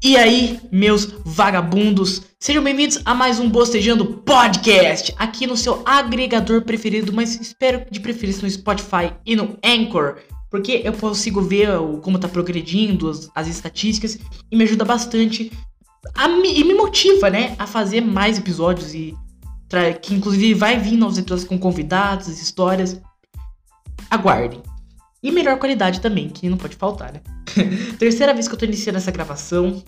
E aí, meus vagabundos, sejam bem-vindos a mais um Bostejando Podcast, aqui no seu agregador preferido, mas espero de preferência no Spotify e no Anchor, porque eu consigo ver como tá progredindo, as, as estatísticas, e me ajuda bastante a, e me motiva, né, a fazer mais episódios e que inclusive vai vir novos episódios com convidados, histórias. Aguardem. E melhor qualidade também, que não pode faltar, né? Terceira vez que eu tô iniciando essa gravação.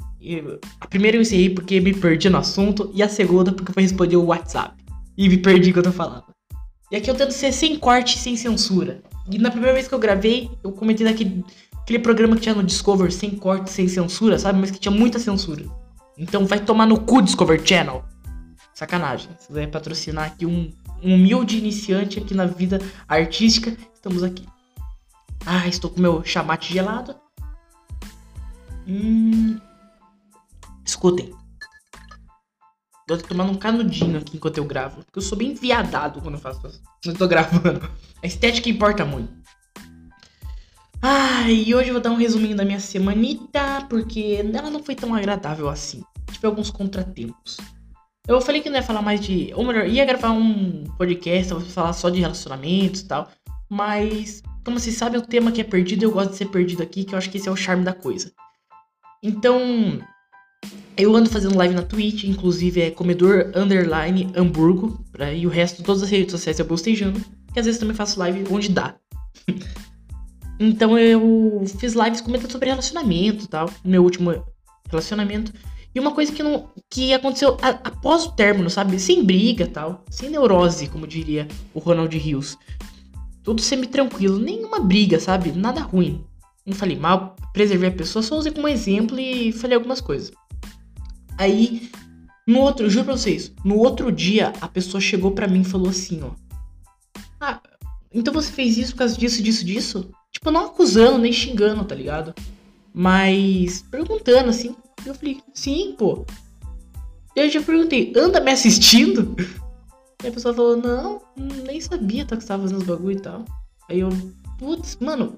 a primeira eu encerrei porque me perdi no assunto. E a segunda porque foi responder o WhatsApp. E me perdi quando eu falava. E aqui eu tento ser sem corte sem censura. E na primeira vez que eu gravei, eu comentei daquele aquele programa que tinha no Discover sem corte, sem censura, sabe? Mas que tinha muita censura. Então vai tomar no cu Discover Channel. Sacanagem. Se vai patrocinar aqui um, um humilde iniciante aqui na vida artística, estamos aqui. Ah, estou com meu chamate gelado. Hum. Escutem. Eu tô tomando um canudinho aqui enquanto eu gravo. Porque eu sou bem viadado quando eu faço Quando eu tô gravando. A estética importa muito. Ah, e hoje eu vou dar um resuminho da minha semanita. Porque ela não foi tão agradável assim. Tive alguns contratempos. Eu falei que não ia falar mais de. Ou melhor, ia gravar um podcast, vou falar só de relacionamentos e tal. Mas como vocês sabem, o tema que é perdido, eu gosto de ser perdido aqui, que eu acho que esse é o charme da coisa. Então, eu ando fazendo live na Twitch, inclusive é comedor underline hamburgo, pra, e o resto, todas as redes sociais eu bostejando, que às vezes também faço live onde dá. então eu fiz lives comentando sobre relacionamento e tal, meu último relacionamento. E uma coisa que não que aconteceu a, após o término, sabe? Sem briga tal, sem neurose, como diria o Ronald Rios. Tudo semi-tranquilo, nenhuma briga, sabe? Nada ruim. Não falei mal, preservei a pessoa, só usei como exemplo e falei algumas coisas. Aí, no outro, juro pra vocês, no outro dia a pessoa chegou pra mim e falou assim, ó. Ah, então você fez isso por causa disso, disso, disso? Tipo, não acusando, nem xingando, tá ligado? Mas perguntando assim. Eu falei, sim, pô. Eu já perguntei, anda me assistindo? E a pessoa falou, não, nem sabia tá, que você tava fazendo os bagulho e tal. Aí eu, putz, mano.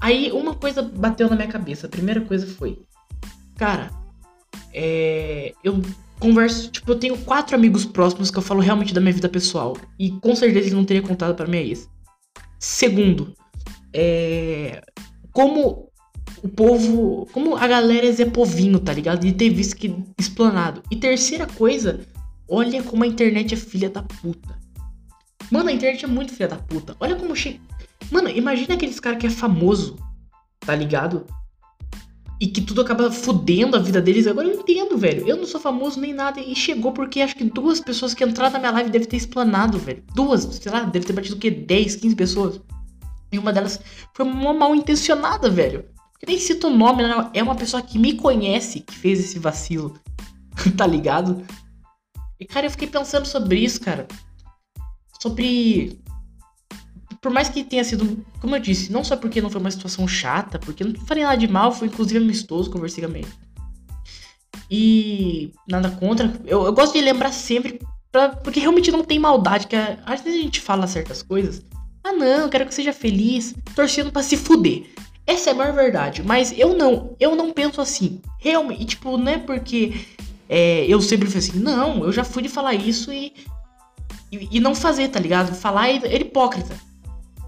Aí uma coisa bateu na minha cabeça. A primeira coisa foi, cara, é. Eu converso, tipo, eu tenho quatro amigos próximos que eu falo realmente da minha vida pessoal. E com certeza ele não teria contado para minha ex. Segundo, é. Como o povo. Como a galera é Povinho, tá ligado? De ter visto que explanado. E terceira coisa, Olha como a internet é filha da puta. Mano, a internet é muito filha da puta. Olha como chega. Mano, imagina aqueles caras que é famoso, tá ligado? E que tudo acaba fudendo a vida deles. Agora eu entendo, velho. Eu não sou famoso nem nada. E chegou porque acho que duas pessoas que entraram na minha live devem ter explanado, velho. Duas, sei lá, deve ter batido o quê? 10, 15 pessoas. E uma delas foi uma mal intencionada, velho. Eu nem cito o nome, não. É uma pessoa que me conhece que fez esse vacilo. tá ligado? E, cara, eu fiquei pensando sobre isso, cara. Sobre. Por mais que tenha sido, como eu disse, não só porque não foi uma situação chata, porque não falei nada de mal, foi inclusive amistoso, conversei com a E nada contra. Eu, eu gosto de lembrar sempre, pra, porque realmente não tem maldade, que às vezes a gente fala certas coisas. Ah não, quero que seja feliz, torcendo para se fuder. Essa é a maior verdade, mas eu não, eu não penso assim. Realmente, tipo, não é porque é, eu sempre falei assim, não, eu já fui de falar isso e, e, e não fazer, tá ligado? Falar é, hipócrita.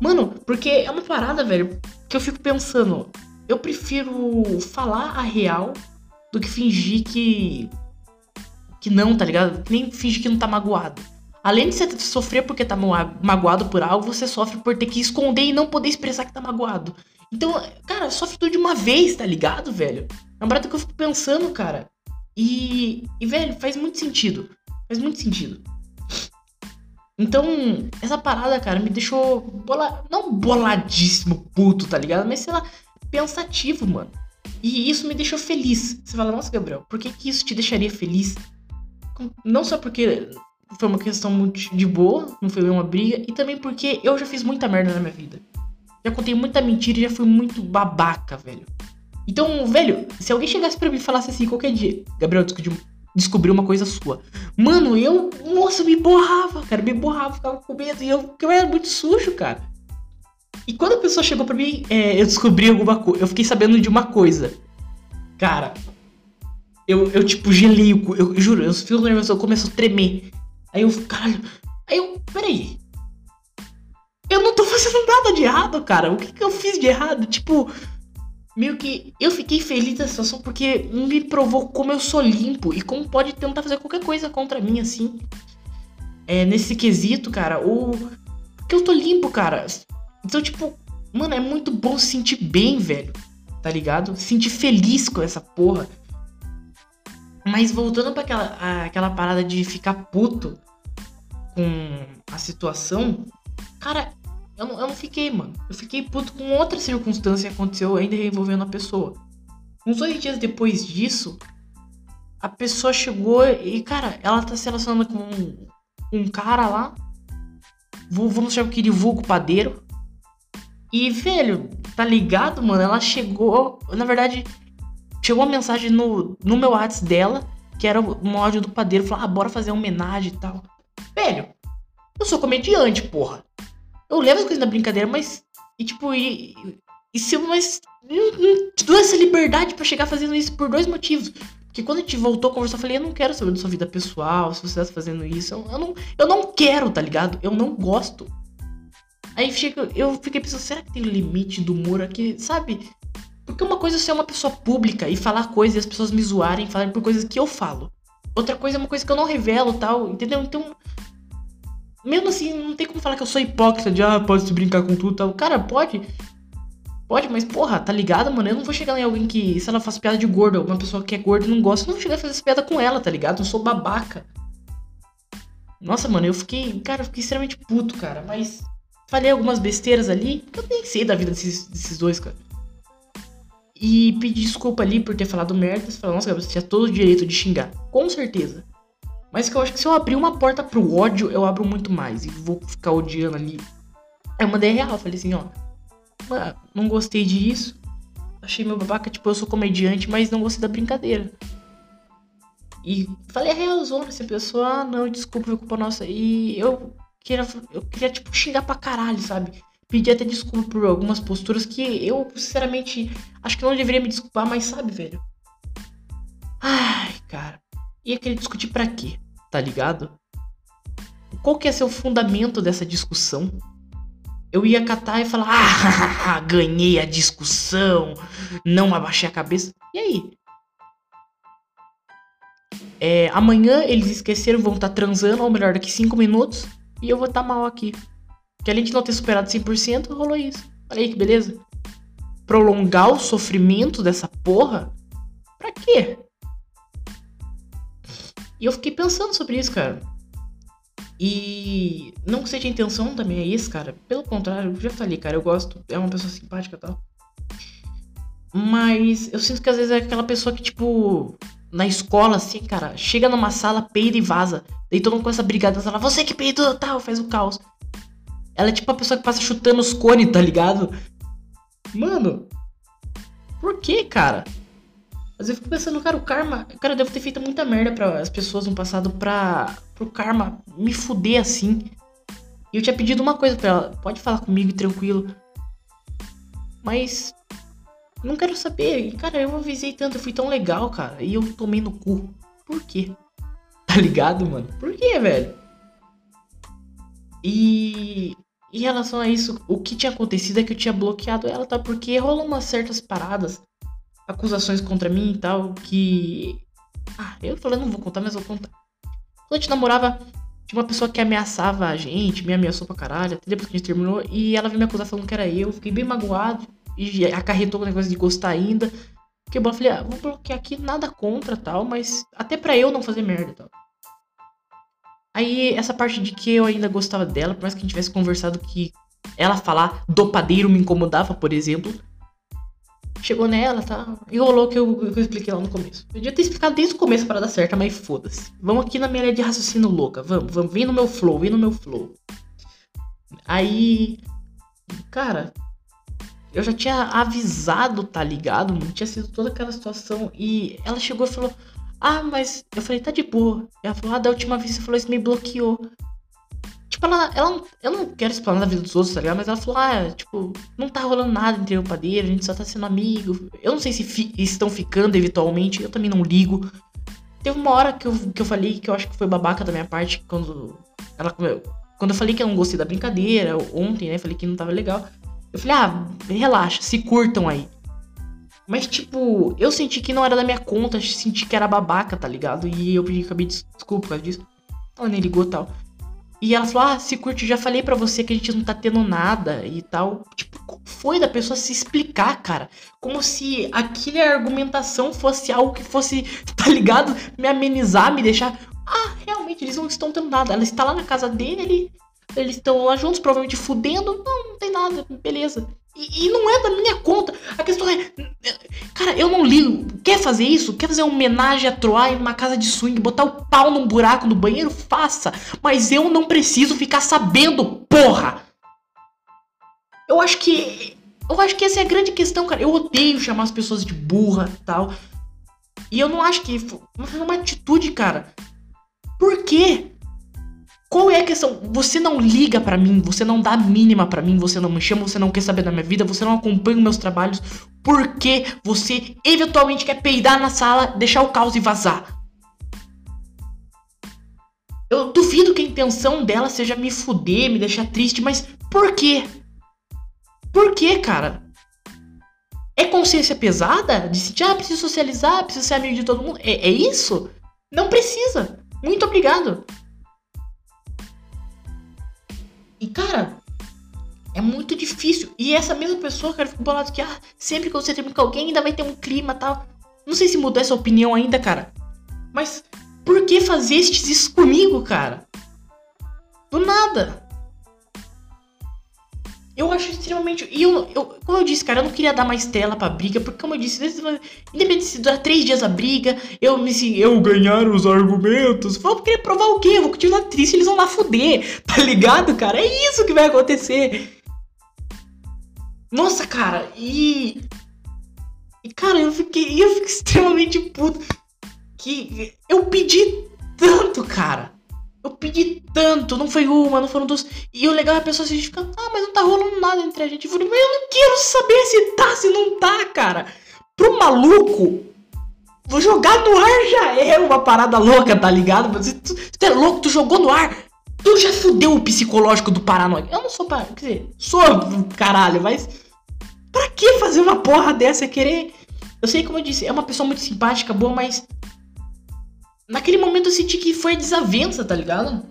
Mano, porque é uma parada, velho, que eu fico pensando, eu prefiro falar a real do que fingir que. que não, tá ligado? Nem fingir que não tá magoado. Além de você sofrer porque tá magoado por algo, você sofre por ter que esconder e não poder expressar que tá magoado. Então, cara, sofre tudo de uma vez, tá ligado, velho? É uma parada que eu fico pensando, cara. E, e, velho, faz muito sentido. Faz muito sentido. Então, essa parada, cara, me deixou bola... não boladíssimo, puto, tá ligado? Mas, sei lá, pensativo, mano. E isso me deixou feliz. Você fala, nossa, Gabriel, por que, que isso te deixaria feliz? Não só porque foi uma questão muito de boa, não foi uma briga, e também porque eu já fiz muita merda na minha vida. Já contei muita mentira e já fui muito babaca, velho. Então, velho, se alguém chegasse para mim e falasse assim qualquer dia, Gabriel, descobriu uma coisa sua. Mano, eu, nossa, me borrava, cara, me borrava, ficava com medo. E eu, eu era muito sujo, cara. E quando a pessoa chegou para mim, é, eu descobri alguma coisa. Eu fiquei sabendo de uma coisa. Cara, Eu, eu tipo, gelei o cu. Eu, eu juro, eu fico nervoso, eu começo a tremer. Aí eu, caralho. Aí eu, peraí. Eu não tô fazendo nada de errado, cara. O que, que eu fiz de errado? Tipo, meio que eu fiquei feliz da situação porque me provou como eu sou limpo e como pode tentar fazer qualquer coisa contra mim, assim. É, nesse quesito, cara, o. Porque eu tô limpo, cara. Então, tipo, mano, é muito bom se sentir bem, velho. Tá ligado? Se sentir feliz com essa porra. Mas voltando para aquela, aquela parada de ficar puto com a situação, cara, eu não, eu não fiquei, mano. Eu fiquei puto com outra circunstância que aconteceu ainda envolvendo a pessoa. Uns dois dias depois disso, a pessoa chegou e, cara, ela tá se relacionando com um, um cara lá. Vamos chamar aquele vulgo padeiro. E, velho, tá ligado, mano? Ela chegou. Na verdade, chegou uma mensagem no, no meu WhatsApp dela, que era um áudio do padeiro, falou: ah, bora fazer uma homenagem e tal. Velho, eu sou comediante, porra. Eu levo as coisas na brincadeira, mas. E tipo, e, e se. Mas. Te dou essa liberdade para chegar fazendo isso por dois motivos. Porque quando a gente voltou a conversar, eu falei, eu não quero saber da sua vida pessoal, se você tá fazendo isso. Eu, eu, não, eu não quero, tá ligado? Eu não gosto. Aí chega, eu fiquei pensando, será que tem limite do humor aqui? Sabe? Porque uma coisa é ser uma pessoa pública e falar coisas e as pessoas me zoarem, falarem por coisas que eu falo. Outra coisa é uma coisa que eu não revelo tal, entendeu? Então, mesmo assim, não tem como falar que eu sou hipócrita de, ah, pode se brincar com tudo tal. Cara, pode. Pode, mas porra, tá ligado, mano? Eu não vou chegar em alguém que, se ela faz piada de gordo, uma pessoa que é gorda e não gosta, eu não vou chegar a fazer essa piada com ela, tá ligado? Eu sou babaca. Nossa, mano, eu fiquei, cara, eu fiquei extremamente puto, cara, mas falei algumas besteiras ali, eu nem sei da vida desses, desses dois, cara. E pedi desculpa ali por ter falado merda. Você falou, nossa, você tinha todo o direito de xingar. Com certeza. Mas que eu acho que se eu abrir uma porta pro ódio, eu abro muito mais. E vou ficar odiando ali. Eu mandei real, falei assim, ó. Não gostei disso. Achei meu babaca, tipo, eu sou comediante, mas não gostei da brincadeira. E falei a realzona, essa pessoa, ah, não, desculpa, foi culpa nossa. E eu queria, eu queria, tipo, xingar pra caralho, sabe? Pedir até desculpa por algumas posturas que eu, sinceramente, acho que não deveria me desculpar, mas sabe, velho? Ai, cara. Ia querer discutir para quê? Tá ligado? Qual que ia ser o fundamento dessa discussão? Eu ia catar e falar: Ah, ganhei a discussão, não abaixei a cabeça. E aí? É, amanhã eles esqueceram, vão estar tá transando, ou melhor, daqui 5 minutos, e eu vou estar tá mal aqui. Que além de não ter superado 100%, rolou isso. Olha aí que beleza. Prolongar o sofrimento dessa porra? Pra quê? E eu fiquei pensando sobre isso, cara. E não que seja a intenção também é isso, cara. Pelo contrário, eu já falei, cara, eu gosto, é uma pessoa simpática e tal. Mas eu sinto que às vezes é aquela pessoa que, tipo, na escola, assim, cara, chega numa sala, peida e vaza. Daí todo mundo começa a brigar na sala, você que peidou, tal, faz o caos. Ela é tipo a pessoa que passa chutando os cones, tá ligado? Mano, por que, cara? Mas eu fico pensando, cara, o karma. Cara, eu devo ter feito muita merda para as pessoas no passado pra. pro karma me fuder assim. E eu tinha pedido uma coisa pra ela: pode falar comigo tranquilo. Mas. Não quero saber. E, cara, eu avisei tanto, eu fui tão legal, cara. E eu tomei no cu. Por quê? Tá ligado, mano? Por quê, velho? E. Em relação a isso, o que tinha acontecido é que eu tinha bloqueado ela, tá? Porque rolou umas certas paradas acusações contra mim e tal, que. Ah, eu falei, não vou contar, mas vou contar. Quando a gente namorava, tinha uma pessoa que ameaçava a gente, me ameaçou pra caralho, até depois que a gente terminou, e ela veio me acusar falando que era eu, fiquei bem magoado, e acarretou o negócio de gostar ainda. Porque eu falei, ah, vou bloquear aqui, nada contra tal, mas até pra eu não fazer merda tal. Aí, essa parte de que eu ainda gostava dela, por mais que a gente tivesse conversado que ela falar do padeiro me incomodava, por exemplo, chegou nela, tá? E rolou que eu, que eu expliquei lá no começo. Eu devia ter explicado desde o começo para dar certo, mas foda-se. Vamos aqui na minha linha de raciocínio louca. Vamos, vamos. Vem no meu flow, vem no meu flow. Aí. Cara. Eu já tinha avisado, tá ligado? Não tinha sido toda aquela situação. E ela chegou e falou: Ah, mas. Eu falei, tá de boa. Ela falou: Ah, da última vez você falou isso, me bloqueou. Ela, ela. Eu não quero explanar da vida dos outros, tá ligado? Mas ela falou, ah, tipo, não tá rolando nada entre eu e o padeiro, a gente só tá sendo amigo. Eu não sei se fi, estão ficando eventualmente, eu também não ligo. Teve uma hora que eu, que eu falei que eu acho que foi babaca da minha parte quando ela. Quando eu falei que eu não gostei da brincadeira, ontem, né? Falei que não tava legal. Eu falei, ah, relaxa, se curtam aí. Mas, tipo, eu senti que não era da minha conta, senti que era babaca, tá ligado? E eu pedi, acabei de desculpa por causa disso. Ela nem ligou tal. E ela falou: Ah, se curte, já falei para você que a gente não tá tendo nada e tal. Tipo, foi da pessoa se explicar, cara? Como se aquela argumentação fosse algo que fosse, tá ligado? Me amenizar, me deixar. Ah, realmente, eles não estão tendo nada. Ela está lá na casa dele, eles estão lá juntos, provavelmente fudendo. Não, não tem nada, beleza. E, e, não é da minha conta. A questão é. Cara, eu não ligo. Quer fazer isso? Quer fazer uma homenagem a Troy numa casa de swing, botar o pau num buraco no banheiro? Faça. Mas eu não preciso ficar sabendo, porra! Eu acho que. Eu acho que essa é a grande questão, cara. Eu odeio chamar as pessoas de burra e tal. E eu não acho que. É uma atitude, cara. Por quê? Qual é a questão? Você não liga para mim, você não dá a mínima para mim, você não me chama, você não quer saber da minha vida, você não acompanha os meus trabalhos, porque você eventualmente quer peidar na sala, deixar o caos e vazar. Eu duvido que a intenção dela seja me fuder, me deixar triste, mas por quê? Por quê, cara? É consciência pesada? De sentir, ah, preciso socializar, preciso ser amigo de todo mundo? É, é isso? Não precisa. Muito obrigado. E, cara, é muito difícil. E essa mesma pessoa, cara, fica bolado que, ah, sempre que você termina com alguém, ainda vai ter um clima tal. Não sei se mudou essa opinião ainda, cara. Mas por que fazer isso comigo, cara? Do nada. Eu acho extremamente. E eu, eu, como eu disse, cara, eu não queria dar mais tela pra briga, porque, como eu disse, independente se durar três dias a briga, eu me se eu ganhar os argumentos, vou querer provar o quê? Eu vou continuar triste, eles vão lá fuder, tá ligado, cara? É isso que vai acontecer. Nossa, cara, e. E, cara, eu fiquei. Eu fiquei extremamente puto. Que eu pedi tanto, cara. Eu pedi tanto, não foi uma, não foram duas. E o legal é a pessoa se fica, ah, mas não tá rolando nada entre a gente. Eu falei, mas eu não quero saber se tá, se não tá, cara. Pro maluco, vou jogar no ar já é uma parada louca, tá ligado? Você, tu, tu é louco, tu jogou no ar. Tu já fudeu o psicológico do paranoico. Eu não sou paranoico, quer dizer, sou caralho, mas. Pra que fazer uma porra dessa? Querer. Eu sei, como eu disse, é uma pessoa muito simpática, boa, mas Naquele momento eu senti que foi a desavença, tá ligado?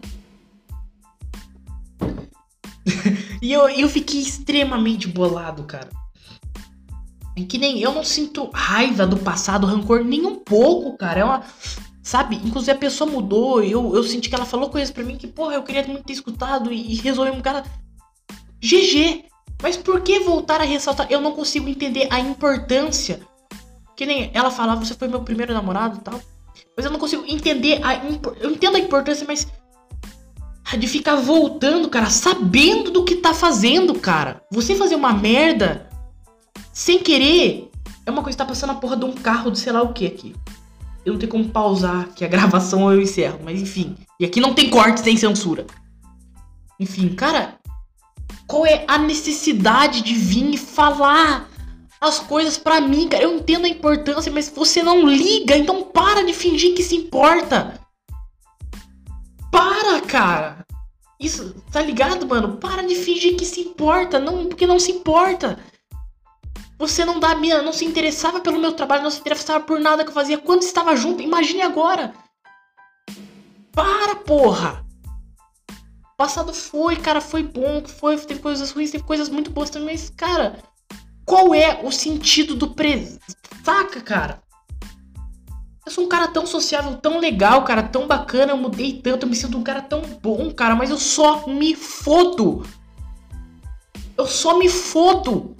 e eu, eu fiquei extremamente bolado, cara. É que nem eu não sinto raiva do passado, rancor nem um pouco, cara. É uma. Sabe? Inclusive a pessoa mudou. Eu, eu senti que ela falou coisas pra mim que, porra, eu queria muito ter escutado e, e resolver um cara. GG! Mas por que voltar a ressaltar? Eu não consigo entender a importância. Que nem ela falava, você foi meu primeiro namorado e tal. Mas eu não consigo entender a. Eu entendo a importância, mas. De ficar voltando, cara, sabendo do que tá fazendo, cara. Você fazer uma merda sem querer é uma coisa que tá passando a porra de um carro de sei lá o que aqui. Eu não tenho como pausar que a gravação eu encerro, mas enfim. E aqui não tem corte sem censura. Enfim, cara, qual é a necessidade de vir e falar as coisas para mim, cara. Eu entendo a importância, mas você não liga, então para de fingir que se importa. Para, cara. Isso, tá ligado, mano? Para de fingir que se importa, não, porque não se importa. Você não dá minha, não se interessava pelo meu trabalho, não se interessava por nada que eu fazia quando estava junto. Imagine agora. Para, porra. O passado foi, cara, foi bom, foi, teve coisas ruins, teve coisas muito boas também, mas, cara, qual é o sentido do presente? Saca, cara? Eu sou um cara tão sociável, tão legal, cara, tão bacana, eu mudei tanto, eu me sinto um cara tão bom, cara, mas eu só me fodo. Eu só me fodo.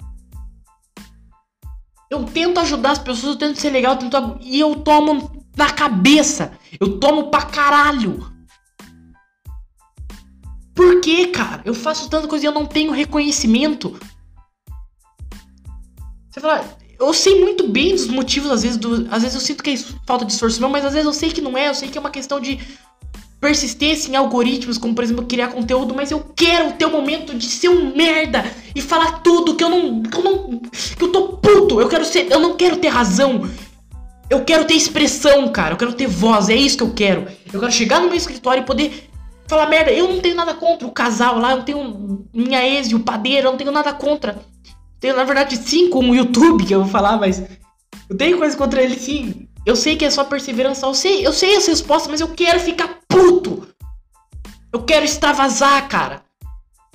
Eu tento ajudar as pessoas, eu tento ser legal, eu tento... e eu tomo na cabeça. Eu tomo pra caralho. Por que, cara? Eu faço tanta coisa e eu não tenho reconhecimento. Eu sei muito bem dos motivos, às vezes, do, às vezes eu sinto que é falta de esforço, mas às vezes eu sei que não é, eu sei que é uma questão de. persistência em algoritmos, como por exemplo criar conteúdo, mas eu quero ter o momento de ser um merda e falar tudo que eu não, que eu não, que eu tô puto. Eu quero ser, eu não quero ter razão. Eu quero ter expressão, cara. Eu quero ter voz. É isso que eu quero. Eu quero chegar no meu escritório e poder falar merda. Eu não tenho nada contra o casal lá. Eu não tenho minha ex e o padeiro. Eu não tenho nada contra. Tenho na verdade sim com o YouTube que eu vou falar, mas eu tenho coisa contra ele sim. Eu sei que é só perseverança, eu sei, eu sei as respostas, mas eu quero ficar puto. Eu quero extravasar, cara.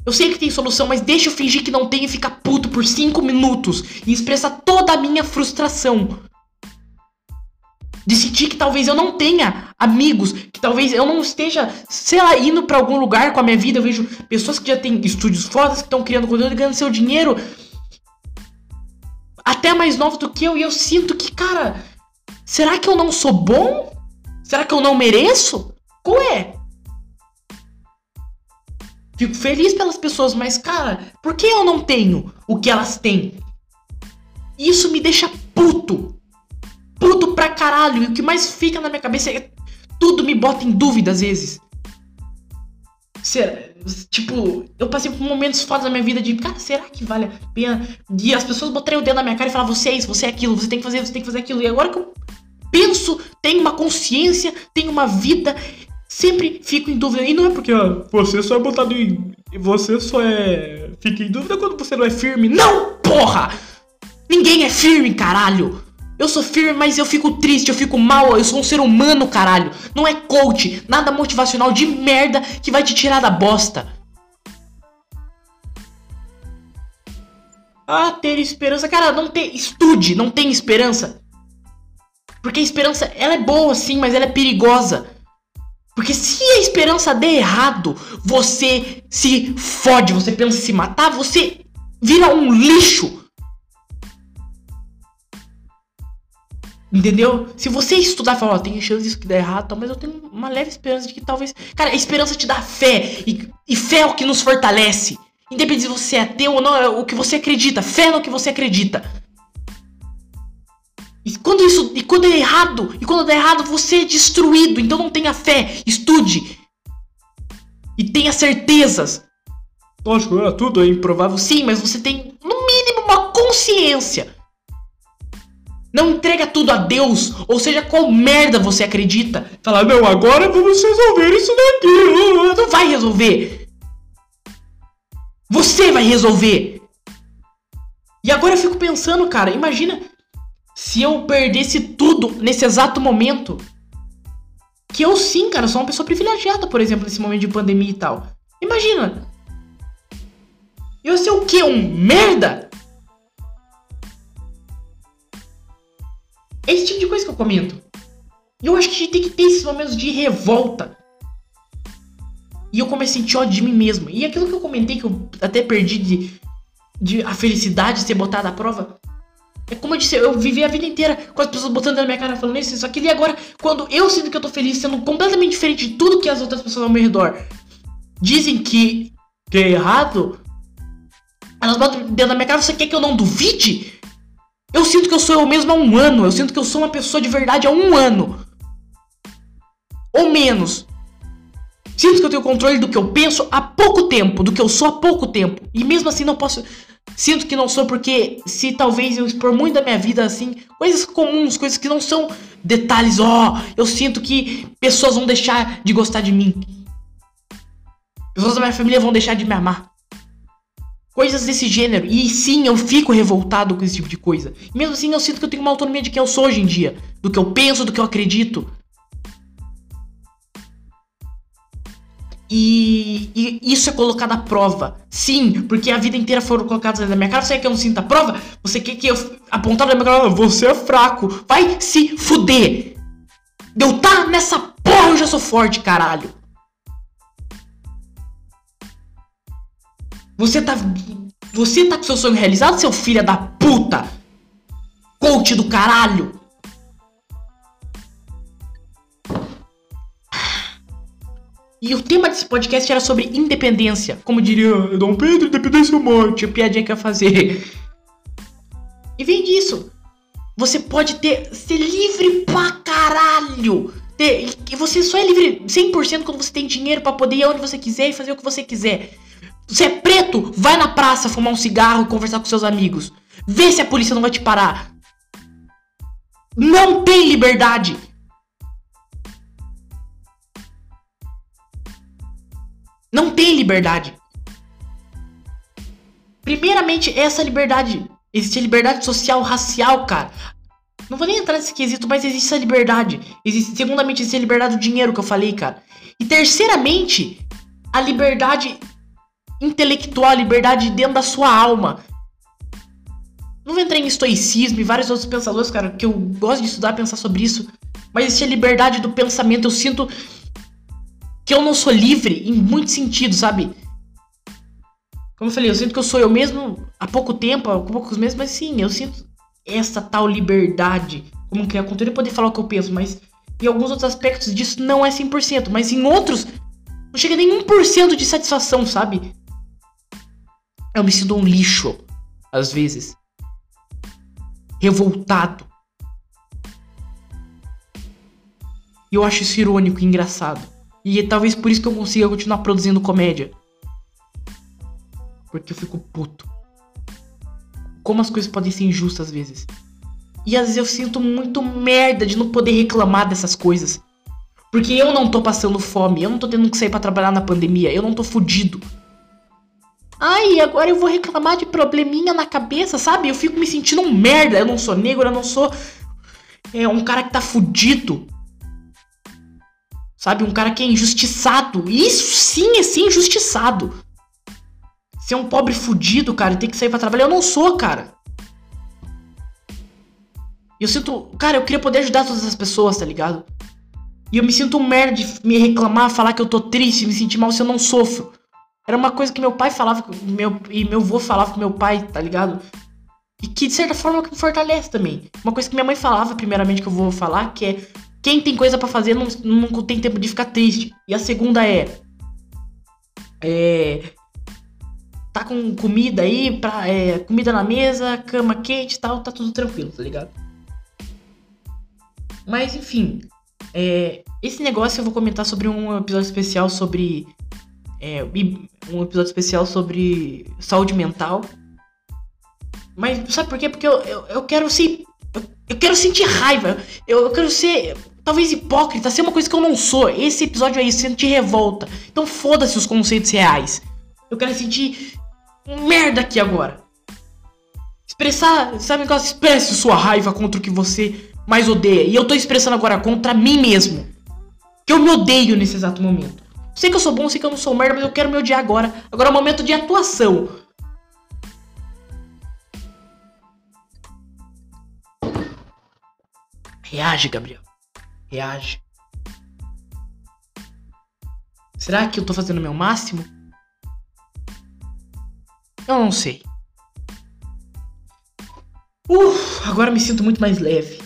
Eu sei que tem solução, mas deixa eu fingir que não tem e ficar puto por 5 minutos e expressar toda a minha frustração. De sentir que talvez eu não tenha amigos, que talvez eu não esteja, sei lá, indo para algum lugar com a minha vida. Eu vejo pessoas que já têm estúdios fodas, que estão criando conteúdo e ganhando seu dinheiro até mais novos do que eu. E eu sinto que, cara, será que eu não sou bom? Será que eu não mereço? Qual é? Fico feliz pelas pessoas, mas cara, por que eu não tenho o que elas têm? Isso me deixa puto. Puto pra caralho. E o que mais fica na minha cabeça é. Tudo me bota em dúvida às vezes. Será, tipo, eu passei por momentos fodas na minha vida de, cara, será que vale a pena? E as pessoas botarem o dedo na minha cara e falar, você é isso, você é aquilo, você tem que fazer, você tem que fazer aquilo. E agora que eu penso, tenho uma consciência, tenho uma vida, sempre fico em dúvida. E não é porque ó, você só é botado em. Você só é. Fica em dúvida quando você não é firme. Não, porra! Ninguém é firme, caralho! Eu sou firme, mas eu fico triste, eu fico mal, eu sou um ser humano, caralho. Não é coach, nada motivacional de merda que vai te tirar da bosta. Ah, ter esperança. Cara, não tem. Estude, não tem esperança. Porque a esperança, ela é boa sim, mas ela é perigosa. Porque se a esperança der errado, você se fode, você pensa em se matar, você vira um lixo. Entendeu? Se você estudar e falar, ó, tem chance disso que der errado, mas eu tenho uma leve esperança de que talvez. Cara, a esperança te dá fé. E, e fé é o que nos fortalece. Independente se você é ateu ou não, é o que você acredita. Fé no que você acredita. E quando isso. E quando é errado, e quando der errado, você é destruído. Então não tenha fé. Estude. E tenha certezas. Lógico, tudo é improvável. Sim, mas você tem, no mínimo, uma consciência. Não entrega tudo a Deus, ou seja, qual merda você acredita. Fala, não, agora vamos resolver isso daqui. Não vai resolver. Você vai resolver. E agora eu fico pensando, cara, imagina se eu perdesse tudo nesse exato momento. Que eu sim, cara, sou uma pessoa privilegiada, por exemplo, nesse momento de pandemia e tal. Imagina. Eu ser o quê? Um merda? É esse tipo de coisa que eu comento. E eu acho que a gente tem que ter esses momentos de revolta. E eu comecei a sentir ódio de mim mesmo. E aquilo que eu comentei, que eu até perdi de, de a felicidade de ser botada à prova, é como eu disse, eu vivi a vida inteira com as pessoas botando na minha cara falando isso, isso, aquilo. E agora, quando eu sinto que eu tô feliz, sendo completamente diferente de tudo que as outras pessoas ao meu redor dizem que, que é errado, elas botam dentro da minha cara, você quer que eu não duvide? Eu sinto que eu sou eu mesmo há um ano. Eu sinto que eu sou uma pessoa de verdade há um ano. Ou menos. Sinto que eu tenho controle do que eu penso há pouco tempo, do que eu sou há pouco tempo. E mesmo assim não posso. Sinto que não sou porque se talvez eu expor muito da minha vida assim, coisas comuns, coisas que não são detalhes, ó, oh, eu sinto que pessoas vão deixar de gostar de mim. Pessoas da minha família vão deixar de me amar. Coisas desse gênero. E sim, eu fico revoltado com esse tipo de coisa. Mesmo assim, eu sinto que eu tenho uma autonomia de quem eu sou hoje em dia. Do que eu penso, do que eu acredito. E, e, isso é colocado à prova. Sim, porque a vida inteira foram colocadas na minha cara. Você quer que eu não sinta a prova? Você quer que eu apontar na minha cara? Você é fraco. Vai se fuder. Eu tá nessa porra, eu já sou forte, caralho. Você tá. Você tá com seu sonho realizado, seu filho da puta? Coach do caralho! E o tema desse podcast era sobre independência. Como diria Dom Pedro, independência ou morte. A piadinha que eu ia fazer. E vem disso. Você pode ter. ser livre pra caralho. ter, você só é livre 100% quando você tem dinheiro para poder ir aonde você quiser e fazer o que você quiser. Você é preto, vai na praça fumar um cigarro e conversar com seus amigos. Vê se a polícia não vai te parar. Não tem liberdade. Não tem liberdade. Primeiramente, essa liberdade. Existe a liberdade social, racial, cara. Não vou nem entrar nesse quesito, mas existe essa liberdade. Existe, segundamente, existe a liberdade do dinheiro que eu falei, cara. E terceiramente, a liberdade intelectual, a liberdade dentro da sua alma. Não vou entrar em estoicismo e vários outros pensadores, cara, que eu gosto de estudar, pensar sobre isso. Mas existe a liberdade do pensamento. Eu sinto que eu não sou livre em muitos sentidos, sabe? Como eu falei, eu sinto que eu sou eu mesmo há pouco tempo, há poucos meses, mas sim, eu sinto essa tal liberdade como criar conteúdo e poder falar o que eu penso, mas em alguns outros aspectos disso não é 100%, mas em outros não chega nem 1% de satisfação, sabe? Eu me sinto um lixo, às vezes. Revoltado. E eu acho isso irônico e engraçado. E é talvez por isso que eu consiga continuar produzindo comédia. Porque eu fico puto. Como as coisas podem ser injustas às vezes. E às vezes eu sinto muito merda de não poder reclamar dessas coisas. Porque eu não tô passando fome, eu não tô tendo que sair para trabalhar na pandemia, eu não tô fudido. Ai, agora eu vou reclamar de probleminha na cabeça, sabe? Eu fico me sentindo um merda. Eu não sou negro, eu não sou é, um cara que tá fudido. Sabe? Um cara que é injustiçado. Isso sim é ser injustiçado. Ser um pobre fudido, cara, ter que sair pra trabalhar. Eu não sou, cara. Eu sinto. Cara, eu queria poder ajudar todas as pessoas, tá ligado? E eu me sinto um merda de me reclamar, falar que eu tô triste, me sentir mal se eu não sofro. Era uma coisa que meu pai falava meu, e meu avô falava com meu pai, tá ligado? E que de certa forma me fortalece também. Uma coisa que minha mãe falava, primeiramente, que eu vou falar, que é quem tem coisa para fazer não, não tem tempo de ficar triste. E a segunda é. É tá com comida aí, pra, é, comida na mesa, cama quente e tal, tá tudo tranquilo, tá ligado? Mas enfim, é, esse negócio eu vou comentar sobre um episódio especial sobre. É, um episódio especial sobre saúde mental. Mas sabe por quê? Porque eu, eu, eu quero ser. Eu, eu, quero sentir raiva. Eu, eu quero ser. Talvez hipócrita, ser uma coisa que eu não sou. Esse episódio aí, sentir revolta. Então foda-se os conceitos reais. Eu quero sentir merda aqui agora. Expressar, sabe qual? Expresse sua raiva contra o que você mais odeia. E eu tô expressando agora contra mim mesmo. Que eu me odeio nesse exato momento. Sei que eu sou bom, sei que eu não sou merda, mas eu quero me odiar agora. Agora é o momento de atuação. Reage, Gabriel. Reage. Será que eu tô fazendo o meu máximo? Eu não sei. Uf, agora me sinto muito mais leve.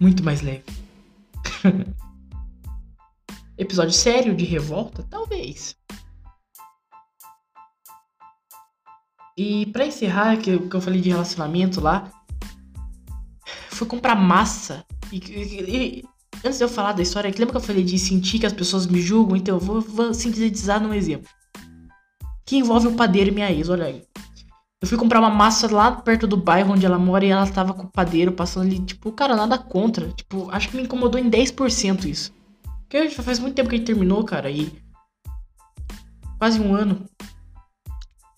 Muito mais leve. Episódio sério de revolta? Talvez. E para encerrar, que, eu falei de relacionamento lá, fui comprar massa. E, e, e, antes de eu falar da história, lembra que eu falei de sentir que as pessoas me julgam? Então eu vou, vou sintetizar num exemplo que envolve o padeiro e minha ex, olha aí. Eu fui comprar uma massa lá perto do bairro onde ela mora e ela tava com o padeiro passando ali, tipo, cara, nada contra. Tipo, acho que me incomodou em 10% isso. Porque já faz muito tempo que gente terminou, cara, e. Quase um ano.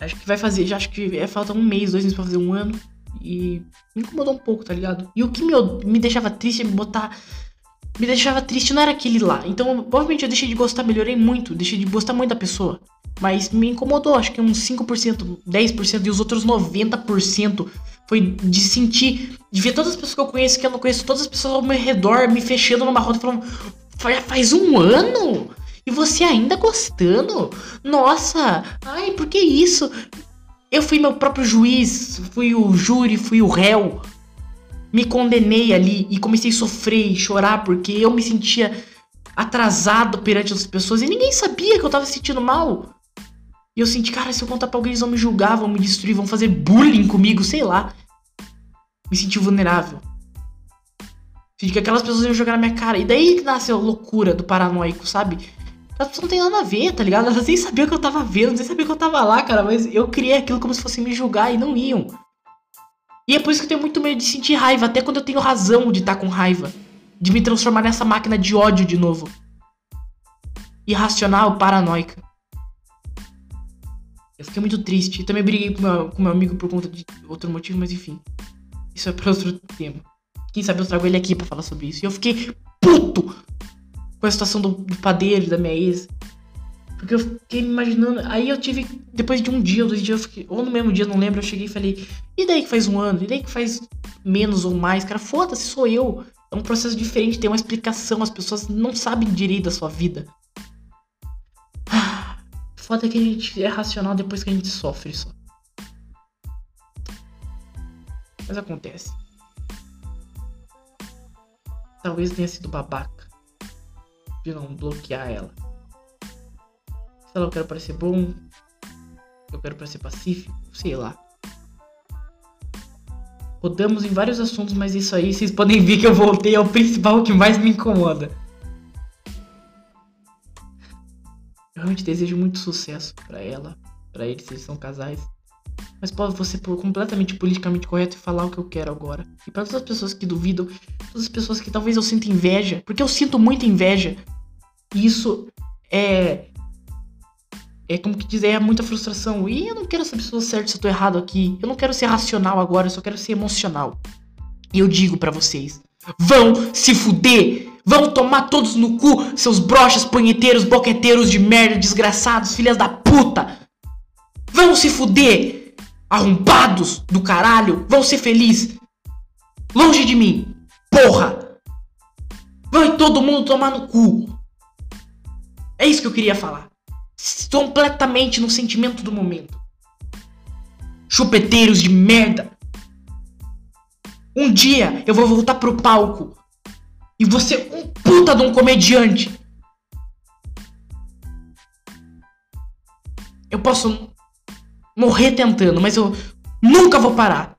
Acho que vai fazer, já acho que é falta um mês, dois meses pra fazer um ano. E me incomodou um pouco, tá ligado? E o que me, me deixava triste é me botar. Me deixava triste não era aquele lá. Então, provavelmente eu deixei de gostar, melhorei muito. Deixei de gostar muito da pessoa. Mas me incomodou, acho que uns 5%, 10% e os outros 90% foi de sentir, de ver todas as pessoas que eu conheço, que eu não conheço, todas as pessoas ao meu redor me fechando numa roda falando: faz um ano? E você ainda gostando? Nossa, ai, por que isso? Eu fui meu próprio juiz, fui o júri, fui o réu. Me condenei ali e comecei a sofrer e chorar porque eu me sentia atrasado perante as pessoas e ninguém sabia que eu tava se sentindo mal. E eu senti, cara, se eu contar pra alguém, eles vão me julgar, vão me destruir, vão fazer bullying comigo, sei lá. Me senti vulnerável. De que aquelas pessoas iam jogar na minha cara. E daí que nasce a loucura do paranoico, sabe? As pessoas não tem nada a ver, tá ligado? Elas nem sabiam que eu tava vendo, nem sabiam que eu tava lá, cara. Mas eu criei aquilo como se fosse me julgar e não iam. E é por isso que eu tenho muito medo de sentir raiva, até quando eu tenho razão de estar tá com raiva. De me transformar nessa máquina de ódio de novo. Irracional, paranoica. Eu fiquei muito triste. Também briguei com meu, com meu amigo por conta de outro motivo, mas enfim. Isso é pra outro tema. Quem sabe eu trago ele aqui para falar sobre isso. E eu fiquei puto com a situação do, do padeiro, da minha ex. Porque eu fiquei imaginando. Aí eu tive. Depois de um dia ou dois dias, fiquei, ou no mesmo dia, não lembro, eu cheguei e falei. E daí que faz um ano? E daí que faz menos ou mais? Cara, foda-se, sou eu. É um processo diferente, tem uma explicação. As pessoas não sabem direito da sua vida. Foda é que a gente é racional depois que a gente sofre só. Mas acontece. Talvez tenha sido babaca de não bloquear ela. Sei lá, eu quero parecer bom. Eu quero parecer pacífico, sei lá. Rodamos em vários assuntos, mas isso aí vocês podem ver que eu voltei ao principal que mais me incomoda. Eu realmente desejo muito sucesso para ela, para eles, eles são casais. Mas posso ser completamente politicamente correto e falar o que eu quero agora. E para todas as pessoas que duvidam, todas as pessoas que talvez eu sinta inveja, porque eu sinto muita inveja. E isso é é como que dizer, é muita frustração. E eu não quero saber se eu tô certo, se eu tô errado aqui. Eu não quero ser racional agora, eu só quero ser emocional. E eu digo para vocês: vão se fuder! Vão tomar todos no cu, seus brochas, punheteiros, boqueteiros de merda, desgraçados, filhas da puta! Vão se fuder! Arrombados do caralho, vão ser felizes. Longe de mim. Porra! Vai todo mundo tomar no cu. É isso que eu queria falar. Completamente no sentimento do momento. Chupeteiros de merda. Um dia eu vou voltar pro palco e você um puta de um comediante. Eu posso morrer tentando, mas eu nunca vou parar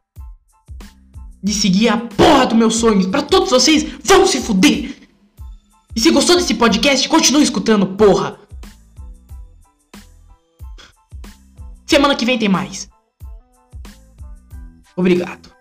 de seguir a porra dos meus sonhos. Para todos vocês, vão se fuder! E se gostou desse podcast, continue escutando, porra! Semana que vem tem mais. Obrigado.